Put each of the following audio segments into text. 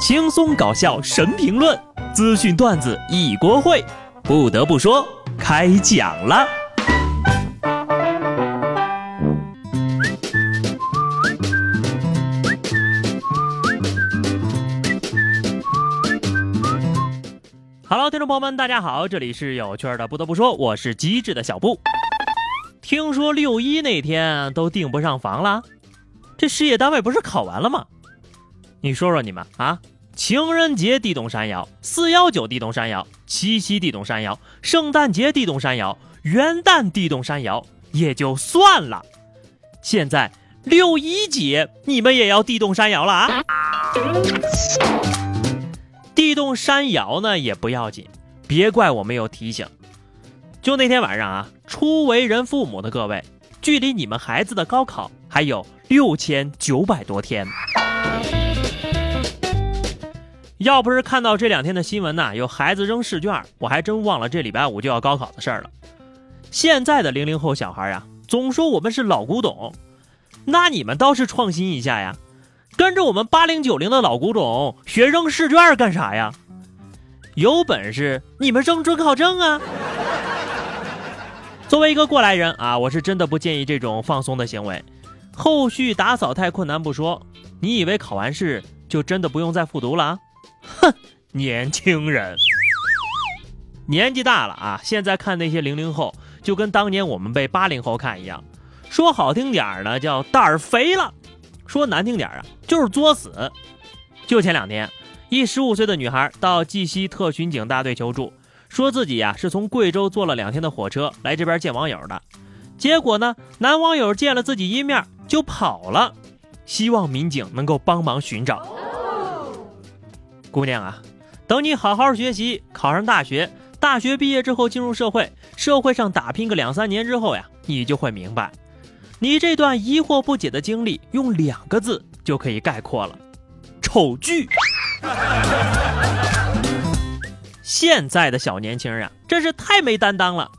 轻松搞笑神评论，资讯段子一锅烩。不得不说，开讲了。Hello，听众朋友们，大家好，这里是有趣的。不得不说，我是机智的小布。听说六一那天都订不上房了，这事业单位不是考完了吗？你说说你们啊！情人节地动山摇，四幺九地动山摇，七夕地动山摇，圣诞节地动山摇，元旦地动山摇也就算了，现在六一节你们也要地动山摇了啊！地动山摇呢也不要紧，别怪我没有提醒。就那天晚上啊，初为人父母的各位，距离你们孩子的高考还有六千九百多天。要不是看到这两天的新闻呐，有孩子扔试卷，我还真忘了这礼拜五就要高考的事儿了。现在的零零后小孩呀，总说我们是老古董，那你们倒是创新一下呀，跟着我们八零九零的老古董学扔试卷干啥呀？有本事你们扔准考证啊！作为一个过来人啊，我是真的不建议这种放松的行为。后续打扫太困难不说，你以为考完试就真的不用再复读了？哼，年轻人，年纪大了啊！现在看那些零零后，就跟当年我们被八零后看一样。说好听点儿呢，叫胆儿肥了；说难听点儿啊，就是作死。就前两天，一十五岁的女孩到绩溪特巡警大队求助，说自己呀是从贵州坐了两天的火车来这边见网友的，结果呢，男网友见了自己一面就跑了，希望民警能够帮忙寻找。姑娘啊，等你好好学习，考上大学，大学毕业之后进入社会，社会上打拼个两三年之后呀，你就会明白，你这段疑惑不解的经历，用两个字就可以概括了：丑剧。现在的小年轻啊，真是太没担当了。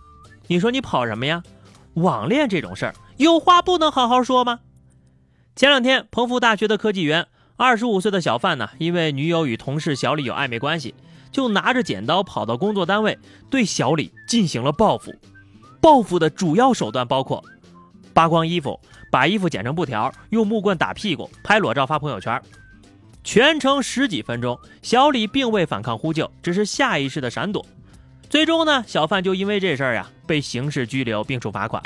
你说你跑什么呀？网恋这种事儿，有话不能好好说吗？前两天，彭福大学的科技园。二十五岁的小范呢，因为女友与同事小李有暧昧关系，就拿着剪刀跑到工作单位，对小李进行了报复。报复的主要手段包括扒光衣服，把衣服剪成布条，用木棍打屁股，拍裸照发朋友圈。全程十几分钟，小李并未反抗呼救，只是下意识的闪躲。最终呢，小范就因为这事儿呀，被刑事拘留并处罚款。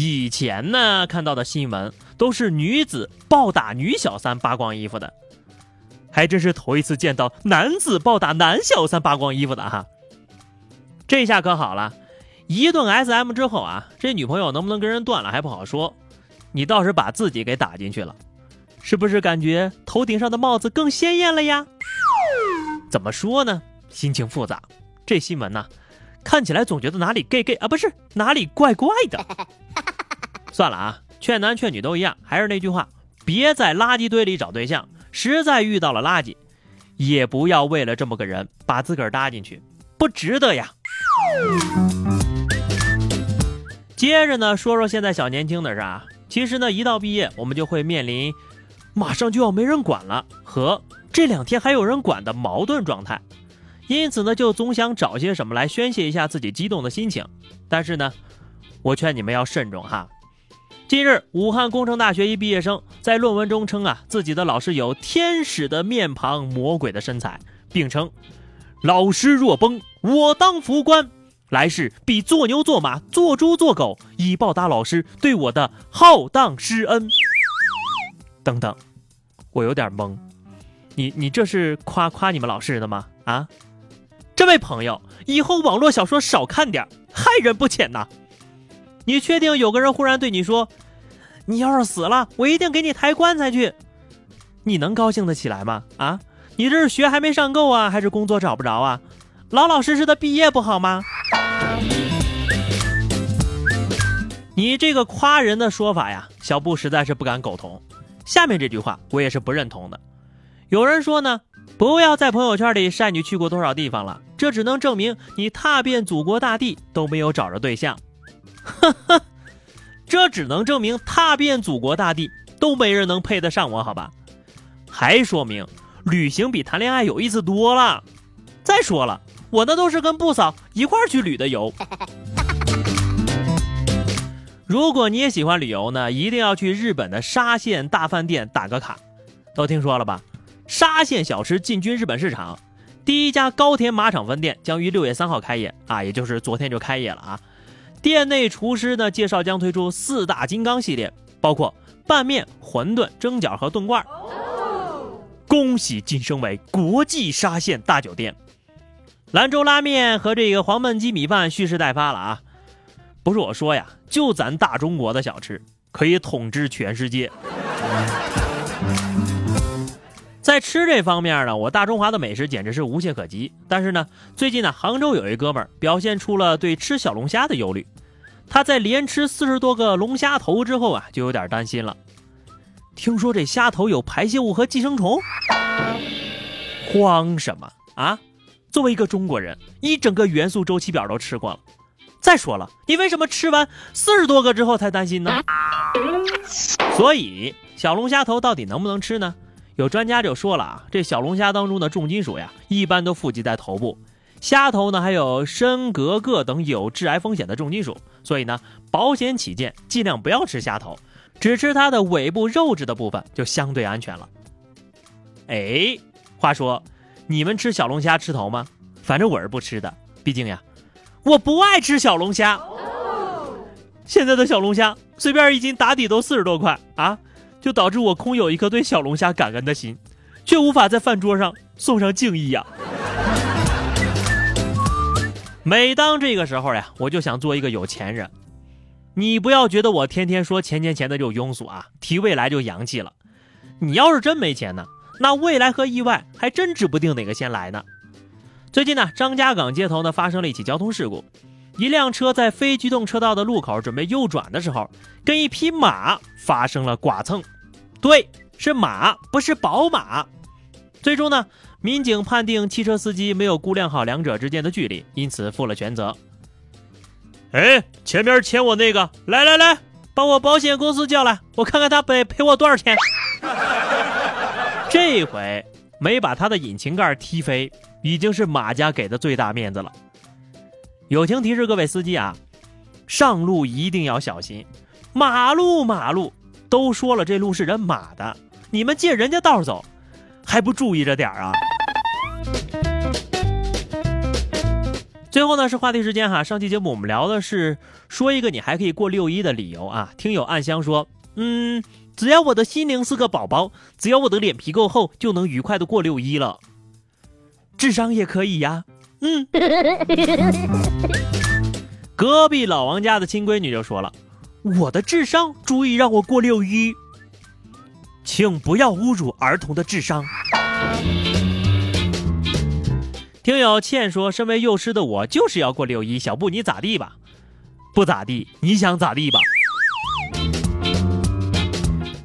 以前呢，看到的新闻。都是女子暴打女小三扒光衣服的，还真是头一次见到男子暴打男小三扒光衣服的哈。这下可好了，一顿 SM 之后啊，这女朋友能不能跟人断了还不好说。你倒是把自己给打进去了，是不是感觉头顶上的帽子更鲜艳了呀？怎么说呢？心情复杂。这新闻呢，看起来总觉得哪里 gay gay 啊，不是哪里怪怪的。算了啊。劝男劝女都一样，还是那句话，别在垃圾堆里找对象。实在遇到了垃圾，也不要为了这么个人把自个儿搭进去，不值得呀。接着呢，说说现在小年轻的事啊。其实呢，一到毕业，我们就会面临马上就要没人管了和这两天还有人管的矛盾状态。因此呢，就总想找些什么来宣泄一下自己激动的心情。但是呢，我劝你们要慎重哈。近日，武汉工程大学一毕业生在论文中称啊，自己的老师有天使的面庞、魔鬼的身材，并称：“老师若崩，我当副官，来世必做牛做马、做猪做狗，以报答老师对我的浩荡师恩。”等等，我有点懵，你你这是夸夸你们老师的吗？啊，这位朋友，以后网络小说少看点，害人不浅呐。你确定有个人忽然对你说：“你要是死了，我一定给你抬棺材去。”你能高兴得起来吗？啊，你这是学还没上够啊，还是工作找不着啊？老老实实的毕业不好吗？你这个夸人的说法呀，小布实在是不敢苟同。下面这句话我也是不认同的。有人说呢，不要在朋友圈里晒你去过多少地方了，这只能证明你踏遍祖国大地都没有找着对象。呵呵，这只能证明踏遍祖国大地都没人能配得上我，好吧？还说明旅行比谈恋爱有意思多了。再说了，我那都是跟布嫂一块儿去旅的游。如果你也喜欢旅游呢，一定要去日本的沙县大饭店打个卡。都听说了吧？沙县小吃进军日本市场，第一家高田马场分店将于六月三号开业啊，也就是昨天就开业了啊。店内厨师呢介绍将推出四大金刚系列，包括拌面、馄饨、蒸饺和炖罐。恭喜晋升为国际沙县大酒店。兰州拉面和这个黄焖鸡米饭蓄势待发了啊！不是我说呀，就咱大中国的小吃可以统治全世界。在吃这方面呢，我大中华的美食简直是无懈可击。但是呢，最近呢，杭州有一哥们儿表现出了对吃小龙虾的忧虑。他在连吃四十多个龙虾头之后啊，就有点担心了。听说这虾头有排泄物和寄生虫，慌什么啊？作为一个中国人，一整个元素周期表都吃过了。再说了，你为什么吃完四十多个之后才担心呢？所以，小龙虾头到底能不能吃呢？有专家就说了啊，这小龙虾当中的重金属呀，一般都富集在头部，虾头呢还有砷、镉、铬等有致癌风险的重金属，所以呢，保险起见，尽量不要吃虾头，只吃它的尾部肉质的部分就相对安全了。哎，话说，你们吃小龙虾吃头吗？反正我是不吃的，毕竟呀，我不爱吃小龙虾。现在的小龙虾随便一斤打底都四十多块啊！就导致我空有一颗对小龙虾感恩的心，却无法在饭桌上送上敬意呀。每当这个时候呀，我就想做一个有钱人。你不要觉得我天天说钱钱钱的就庸俗啊，提未来就洋气了。你要是真没钱呢，那未来和意外还真指不定哪个先来呢。最近呢，张家港街头呢发生了一起交通事故。一辆车在非机动车道的路口准备右转的时候，跟一匹马发生了剐蹭。对，是马，不是宝马。最终呢，民警判定汽车司机没有估量好两者之间的距离，因此负了全责。哎，前面牵我那个，来来来，把我保险公司叫来，我看看他得赔我多少钱。这回没把他的引擎盖踢飞，已经是马家给的最大面子了。友情提示各位司机啊，上路一定要小心，马路马路都说了这路是人马的，你们借人家道走，还不注意着点儿啊？最后呢是话题时间哈，上期节目我们聊的是说一个你还可以过六一的理由啊。听友暗香说，嗯，只要我的心灵是个宝宝，只要我的脸皮够厚，就能愉快的过六一了。智商也可以呀。嗯，隔壁老王家的亲闺女就说了：“我的智商足以让我过六一，请不要侮辱儿童的智商。”听友倩说：“身为幼师的我就是要过六一，小布你咋地吧？不咋地，你想咋地吧？”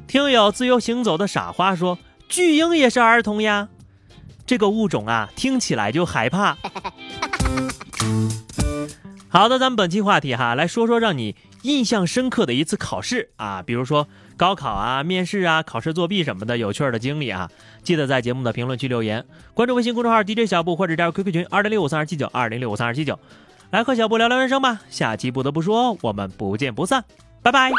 听友自由行走的傻花说：“巨婴也是儿童呀。”这个物种啊，听起来就害怕。好的，咱们本期话题哈，来说说让你印象深刻的一次考试啊，比如说高考啊、面试啊、考试作弊什么的有趣的经历啊，记得在节目的评论区留言，关注微信公众号 DJ 小布或者加入 QQ 群二零六五三二七九二零六五三二七九，来和小布聊聊人生吧。下期不得不说，我们不见不散，拜拜。